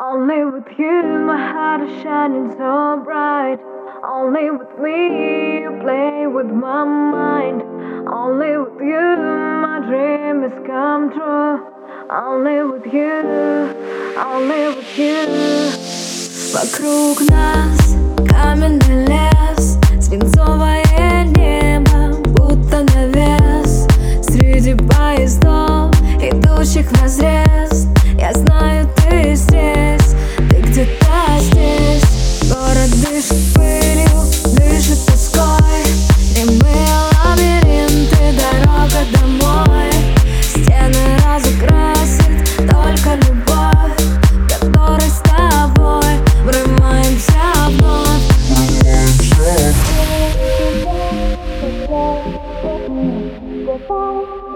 Only with you my heart is shining so bright Only with me you play with my mind Only with you my dream has come true Only with you, only with you Вокруг нас каменный лес Свинцовое небо, будто навес Среди поездов, идущих в разрез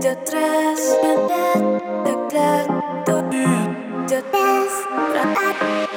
Detrás, detrás, detrás, detrás, detrás, detrás,